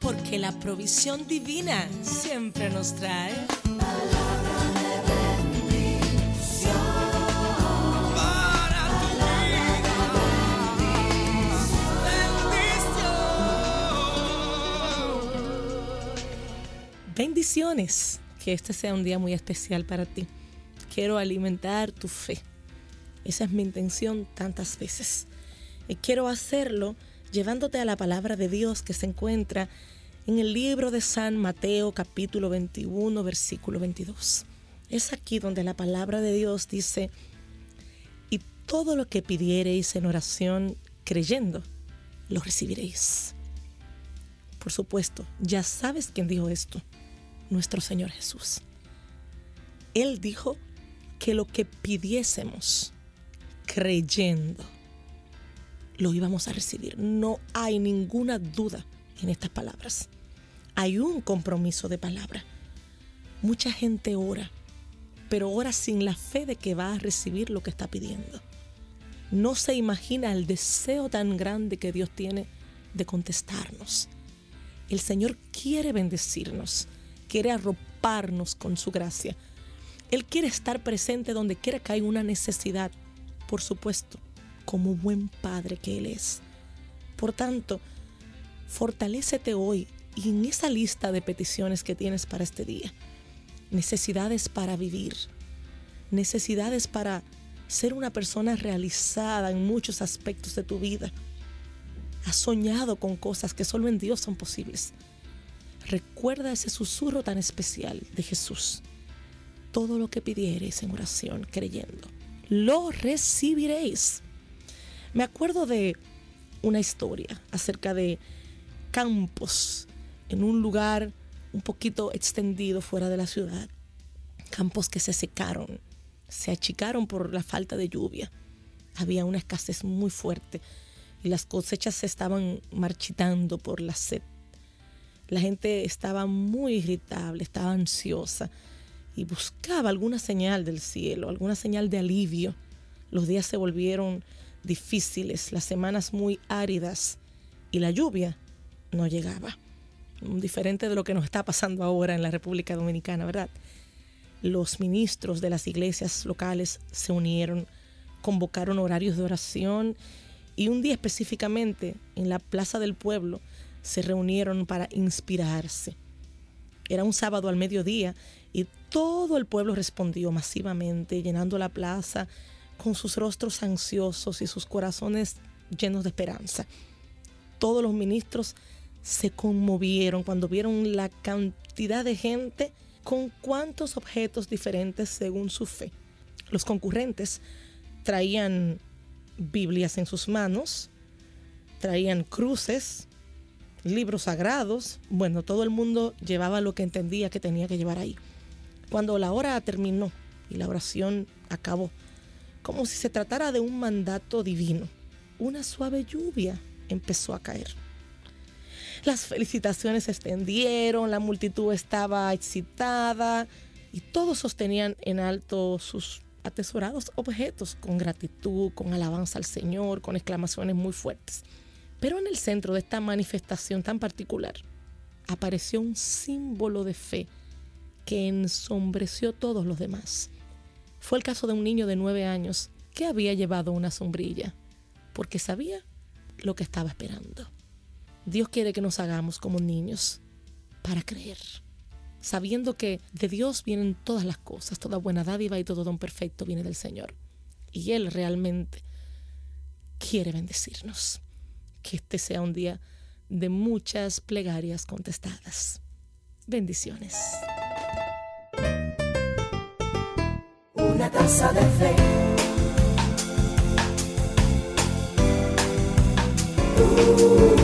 porque la provisión divina siempre nos trae. Bendiciones. Que este sea un día muy especial para ti. Quiero alimentar tu fe. Esa es mi intención tantas veces. Y quiero hacerlo llevándote a la palabra de Dios que se encuentra en el libro de San Mateo capítulo 21 versículo 22. Es aquí donde la palabra de Dios dice, y todo lo que pidiereis en oración creyendo, lo recibiréis. Por supuesto, ya sabes quién dijo esto, nuestro Señor Jesús. Él dijo que lo que pidiésemos creyendo, lo íbamos a recibir. No hay ninguna duda en estas palabras. Hay un compromiso de palabra. Mucha gente ora, pero ora sin la fe de que va a recibir lo que está pidiendo. No se imagina el deseo tan grande que Dios tiene de contestarnos. El Señor quiere bendecirnos, quiere arroparnos con su gracia. Él quiere estar presente donde quiera que haya una necesidad, por supuesto como buen padre que Él es. Por tanto, fortalécete hoy y en esa lista de peticiones que tienes para este día. Necesidades para vivir, necesidades para ser una persona realizada en muchos aspectos de tu vida. Has soñado con cosas que solo en Dios son posibles. Recuerda ese susurro tan especial de Jesús. Todo lo que pidiereis en oración, creyendo, lo recibiréis. Me acuerdo de una historia acerca de campos en un lugar un poquito extendido fuera de la ciudad. Campos que se secaron, se achicaron por la falta de lluvia. Había una escasez muy fuerte y las cosechas se estaban marchitando por la sed. La gente estaba muy irritable, estaba ansiosa y buscaba alguna señal del cielo, alguna señal de alivio. Los días se volvieron difíciles, las semanas muy áridas y la lluvia no llegaba. Diferente de lo que nos está pasando ahora en la República Dominicana, ¿verdad? Los ministros de las iglesias locales se unieron, convocaron horarios de oración y un día específicamente en la Plaza del Pueblo se reunieron para inspirarse. Era un sábado al mediodía y todo el pueblo respondió masivamente, llenando la plaza con sus rostros ansiosos y sus corazones llenos de esperanza. Todos los ministros se conmovieron cuando vieron la cantidad de gente con cuántos objetos diferentes según su fe. Los concurrentes traían Biblias en sus manos, traían cruces, libros sagrados. Bueno, todo el mundo llevaba lo que entendía que tenía que llevar ahí. Cuando la hora terminó y la oración acabó, como si se tratara de un mandato divino. Una suave lluvia empezó a caer. Las felicitaciones se extendieron, la multitud estaba excitada y todos sostenían en alto sus atesorados objetos con gratitud, con alabanza al Señor, con exclamaciones muy fuertes. Pero en el centro de esta manifestación tan particular apareció un símbolo de fe que ensombreció todos los demás. Fue el caso de un niño de nueve años que había llevado una sombrilla porque sabía lo que estaba esperando. Dios quiere que nos hagamos como niños para creer, sabiendo que de Dios vienen todas las cosas, toda buena dádiva y todo don perfecto viene del Señor. Y Él realmente quiere bendecirnos. Que este sea un día de muchas plegarias contestadas. Bendiciones. Una taza de fe. Uh.